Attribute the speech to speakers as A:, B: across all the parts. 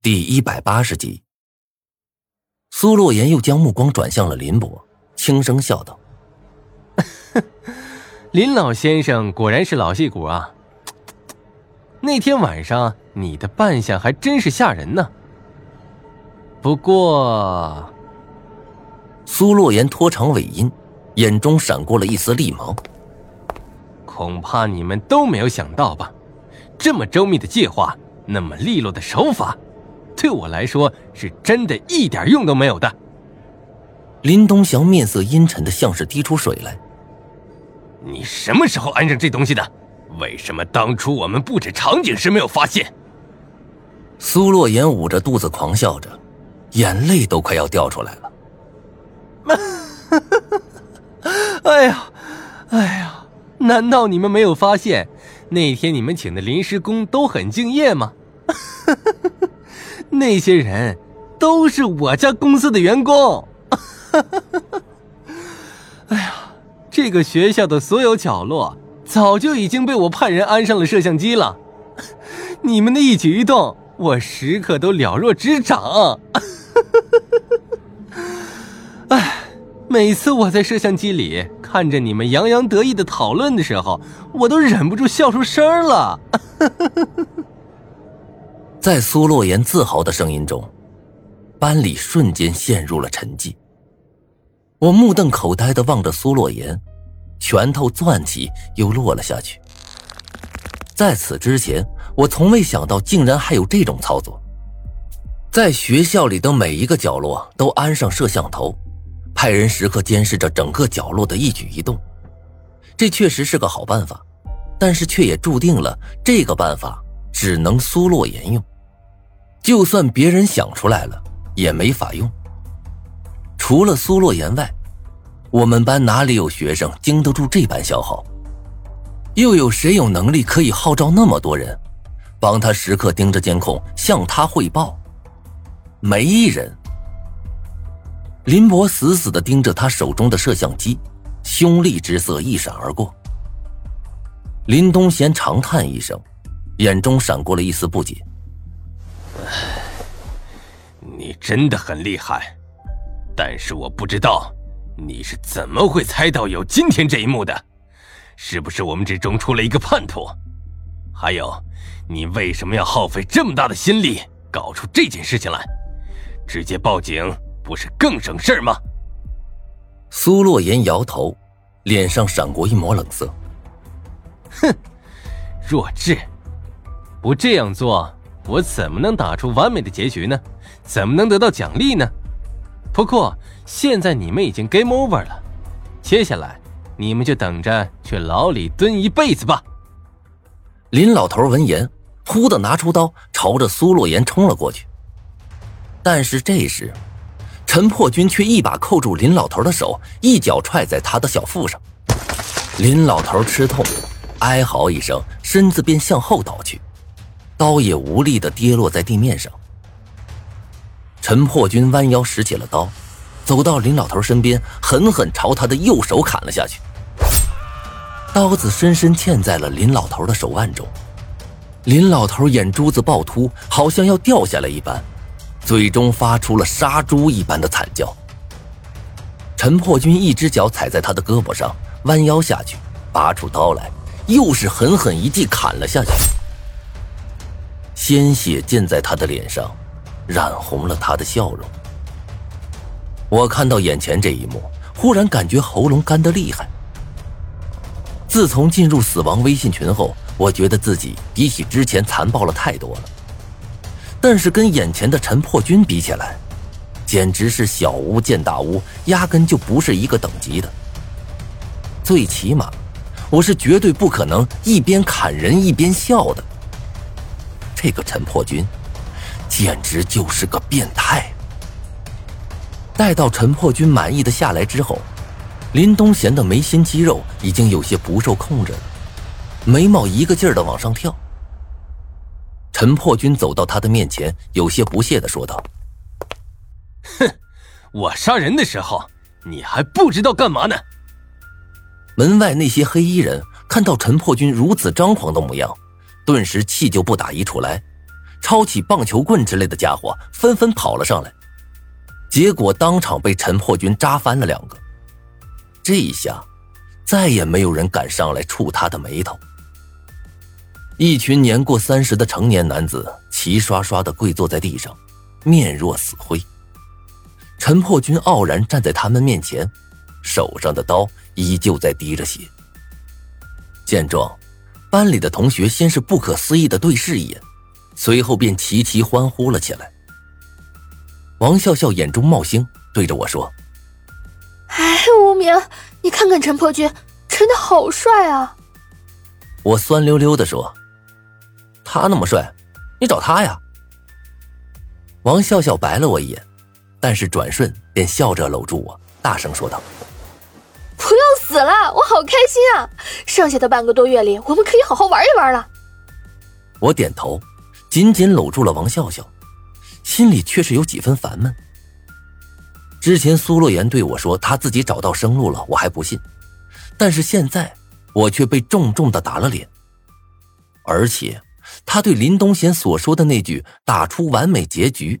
A: 第一百八十集，苏洛言又将目光转向了林博，轻声笑道：“
B: 林老先生果然是老戏骨啊！那天晚上你的扮相还真是吓人呢。不过……”
A: 苏洛言拖长尾音，眼中闪过了一丝厉芒。
B: 恐怕你们都没有想到吧？这么周密的计划，那么利落的手法。对我来说，是真的一点用都没有的。
A: 林东祥面色阴沉的，像是滴出水来。
B: 你什么时候安上这东西的？为什么当初我们布置场景时没有发现？
A: 苏洛言捂着肚子狂笑着，眼泪都快要掉出来了。
B: 哎呀，哎呀，难道你们没有发现，那天你们请的临时工都很敬业吗？那些人都是我家公司的员工。哎呀，这个学校的所有角落早就已经被我派人安上了摄像机了。你们的一举一动，我时刻都了若指掌。哎，每次我在摄像机里看着你们洋洋得意的讨论的时候，我都忍不住笑出声了。
A: 在苏洛言自豪的声音中，班里瞬间陷入了沉寂。我目瞪口呆的望着苏洛言，拳头攥起又落了下去。在此之前，我从未想到竟然还有这种操作。在学校里的每一个角落都安上摄像头，派人时刻监视着整个角落的一举一动。这确实是个好办法，但是却也注定了这个办法。只能苏洛言用，就算别人想出来了，也没法用。除了苏洛言外，我们班哪里有学生经得住这般消耗？又有谁有能力可以号召那么多人，帮他时刻盯着监控，向他汇报？没人。林博死死的盯着他手中的摄像机，凶厉之色一闪而过。林东贤长叹一声。眼中闪过了一丝不解。
B: 你真的很厉害，但是我不知道你是怎么会猜到有今天这一幕的？是不是我们之中出了一个叛徒？还有，你为什么要耗费这么大的心力搞出这件事情来？直接报警不是更省事吗？
A: 苏洛言摇头，脸上闪过一抹冷色。
B: 哼，弱智！不这样做，我怎么能打出完美的结局呢？怎么能得到奖励呢？不过现在你们已经 game over 了，接下来你们就等着去牢里蹲一辈子吧。
A: 林老头闻言，忽的拿出刀，朝着苏洛言冲了过去。但是这时，陈破军却一把扣住林老头的手，一脚踹在他的小腹上。林老头吃痛，哀嚎一声，身子便向后倒去。刀也无力的跌落在地面上。陈破军弯腰拾起了刀，走到林老头身边，狠狠朝他的右手砍了下去。刀子深深嵌在了林老头的手腕中，林老头眼珠子爆突，好像要掉下来一般，嘴中发出了杀猪一般的惨叫。陈破军一只脚踩在他的胳膊上，弯腰下去，拔出刀来，又是狠狠一记砍了下去。鲜血溅在他的脸上，染红了他的笑容。我看到眼前这一幕，忽然感觉喉咙干得厉害。自从进入死亡微信群后，我觉得自己比起之前残暴了太多了。但是跟眼前的陈破军比起来，简直是小巫见大巫，压根就不是一个等级的。最起码，我是绝对不可能一边砍人一边笑的。这个陈破军，简直就是个变态。待到陈破军满意的下来之后，林东贤的眉心肌肉已经有些不受控制了，眉毛一个劲儿的往上跳。陈破军走到他的面前，有些不屑的说道：“
B: 哼，我杀人的时候，你还不知道干嘛呢？”
A: 门外那些黑衣人看到陈破军如此张狂的模样。顿时气就不打一处来，抄起棒球棍之类的家伙纷纷跑了上来，结果当场被陈破军扎翻了两个。这一下，再也没有人敢上来触他的眉头。一群年过三十的成年男子齐刷刷的跪坐在地上，面若死灰。陈破军傲然站在他们面前，手上的刀依旧在滴着血。见状，班里的同学先是不可思议的对视一眼，随后便齐齐欢呼了起来。王笑笑眼中冒星，对着我说：“
C: 哎，无名，你看看陈破军，真的好帅啊！”
A: 我酸溜溜的说：“他那么帅，你找他呀。”王笑笑白了我一眼，但是转瞬便笑着搂住我，大声说道。
C: 死了，我好开心啊！剩下的半个多月里，我们可以好好玩一玩了。
A: 我点头，紧紧搂住了王笑笑，心里却是有几分烦闷。之前苏洛言对我说他自己找到生路了，我还不信，但是现在我却被重重的打了脸。而且他对林东贤所说的那句“打出完美结局”，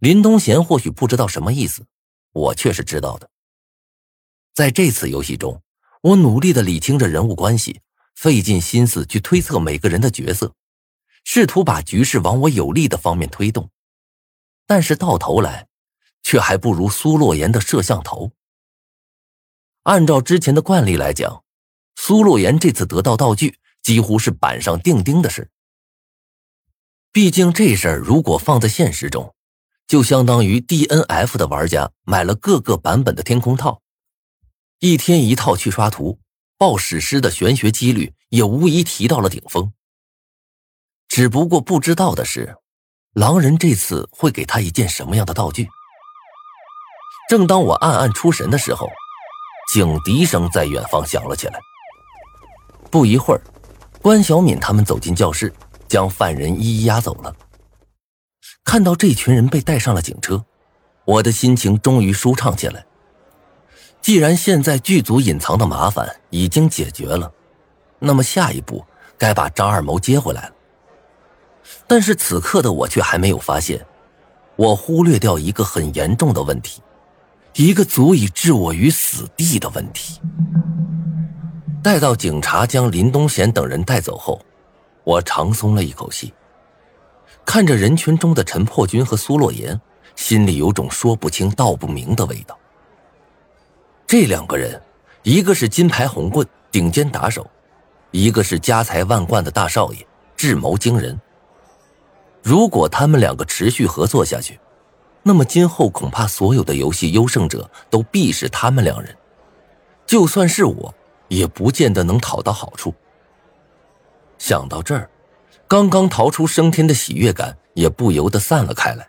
A: 林东贤或许不知道什么意思，我却是知道的。在这次游戏中，我努力的理清着人物关系，费尽心思去推测每个人的角色，试图把局势往我有利的方面推动。但是到头来，却还不如苏洛言的摄像头。按照之前的惯例来讲，苏洛言这次得到道具几乎是板上钉钉的事。毕竟这事儿如果放在现实中，就相当于 DNF 的玩家买了各个版本的天空套。一天一套去刷图，爆史诗的玄学几率也无疑提到了顶峰。只不过不知道的是，狼人这次会给他一件什么样的道具。正当我暗暗出神的时候，警笛声在远方响了起来。不一会儿，关小敏他们走进教室，将犯人一一押走了。看到这群人被带上了警车，我的心情终于舒畅起来。既然现在剧组隐藏的麻烦已经解决了，那么下一步该把张二谋接回来了。但是此刻的我却还没有发现，我忽略掉一个很严重的问题，一个足以置我于死地的问题。待到警察将林东贤等人带走后，我长松了一口气，看着人群中的陈破军和苏洛言，心里有种说不清道不明的味道。这两个人，一个是金牌红棍顶尖打手，一个是家财万贯的大少爷，智谋惊人。如果他们两个持续合作下去，那么今后恐怕所有的游戏优胜者都必是他们两人。就算是我，也不见得能讨到好处。想到这儿，刚刚逃出升天的喜悦感也不由得散了开来。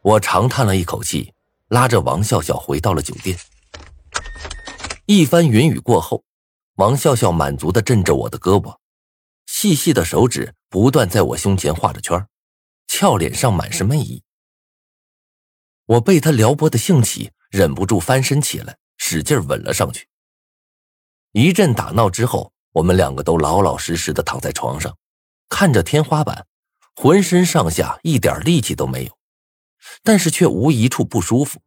A: 我长叹了一口气。拉着王笑笑回到了酒店。一番云雨过后，王笑笑满足的震着我的胳膊，细细的手指不断在我胸前画着圈，俏脸上满是魅意。我被他撩拨的兴起，忍不住翻身起来，使劲吻了上去。一阵打闹之后，我们两个都老老实实的躺在床上，看着天花板，浑身上下一点力气都没有。但是却无一处不舒服。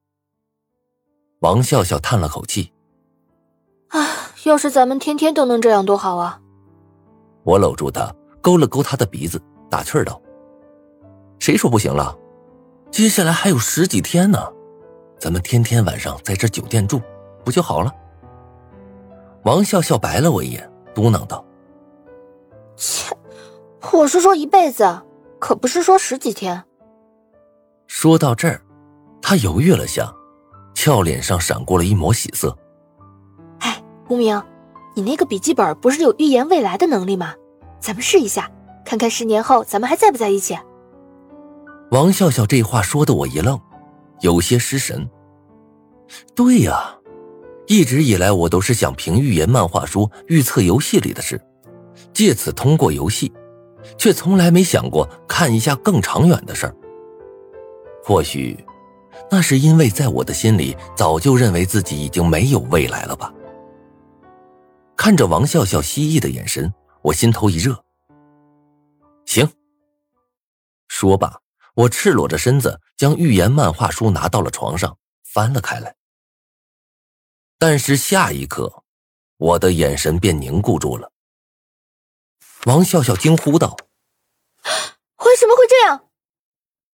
A: 王笑笑叹了口气：“
C: 啊，要是咱们天天都能这样多好啊！”
A: 我搂住他，勾了勾他的鼻子，打趣道：“谁说不行了？接下来还有十几天呢，咱们天天晚上在这酒店住，不就好了？”王笑笑白了我一眼，嘟囔道：“
C: 切，我是说一辈子，可不是说十几天。”
A: 说到这儿，他犹豫了下，俏脸上闪过了一抹喜色。
C: 哎，无名，你那个笔记本不是有预言未来的能力吗？咱们试一下，看看十年后咱们还在不在一起。
A: 王笑笑这话说的我一愣，有些失神。对呀，一直以来我都是想凭预言漫画书预测游戏里的事，借此通过游戏，却从来没想过看一下更长远的事儿。或许，那是因为在我的心里早就认为自己已经没有未来了吧。看着王笑笑希翼的眼神，我心头一热。行，说罢，我赤裸着身子将预言漫画书拿到了床上，翻了开来。但是下一刻，我的眼神便凝固住了。王笑笑惊呼道：“
C: 为什么会这样？